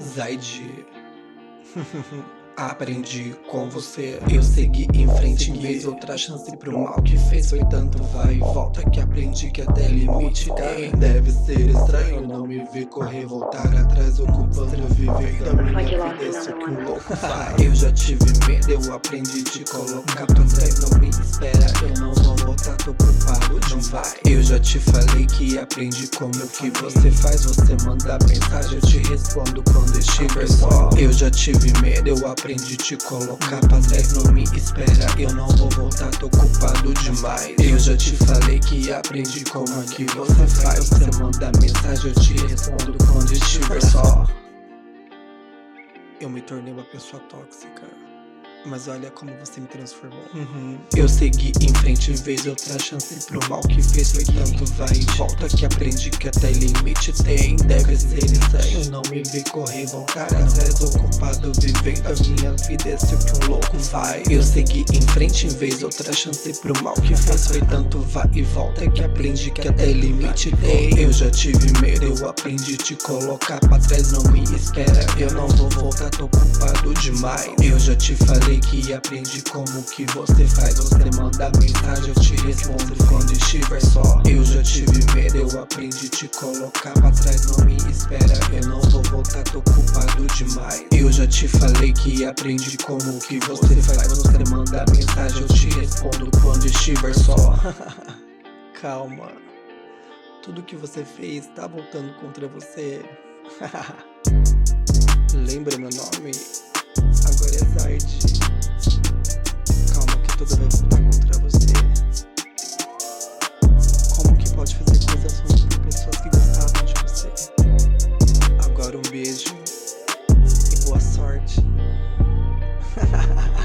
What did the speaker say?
Zaid. Aprendi com você, eu segui em frente em vez outra chance pro mal que fez foi tanto vai e volta que aprendi que até limite tem. Deve ser estranho não me ver correr, voltar atrás ocupando viver da minha que um louco faz. Eu já tive medo, eu aprendi te colocar trás, não me espera, eu não vou voltar, tô culpado de um vai. Eu já te falei que aprendi como que você faz, você manda mensagem, eu te respondo quando estiver só. Eu já tive medo, eu aprendi te colocar trás, não me espera Eu não vou voltar, tô culpado demais Eu já te falei que aprendi como é que você faz Você manda mensagem, eu te respondo quando estiver só Eu me tornei uma pessoa tóxica mas olha como você me transformou. Uhum. Eu segui em frente vez outra chance pro mal que fez foi tanto vai e volta que aprendi que até limite tem. Deve ser estranho não me ver correr, voltar atrás ocupado vivendo a minha vida. Esse que um louco vai. Eu segui em frente vez outra chance pro mal que fez foi tanto vai e volta que aprendi que até limite tem. Eu já tive medo, eu aprendi te colocar pra trás, não me espera. Eu não vou voltar, tô culpado demais. Eu já te falei que aprendi como que você faz. Você manda mensagem, eu te respondo. Quando estiver só Eu já tive medo, eu aprendi te colocar pra trás. Não me espera, eu não vou voltar, tô culpado demais. Eu já te falei que aprendi como que você faz. Você manda mensagem, eu te respondo. Quando estiver só. Calma. Tudo que você fez tá voltando contra você. Lembra meu nome? Agora é Zard. church.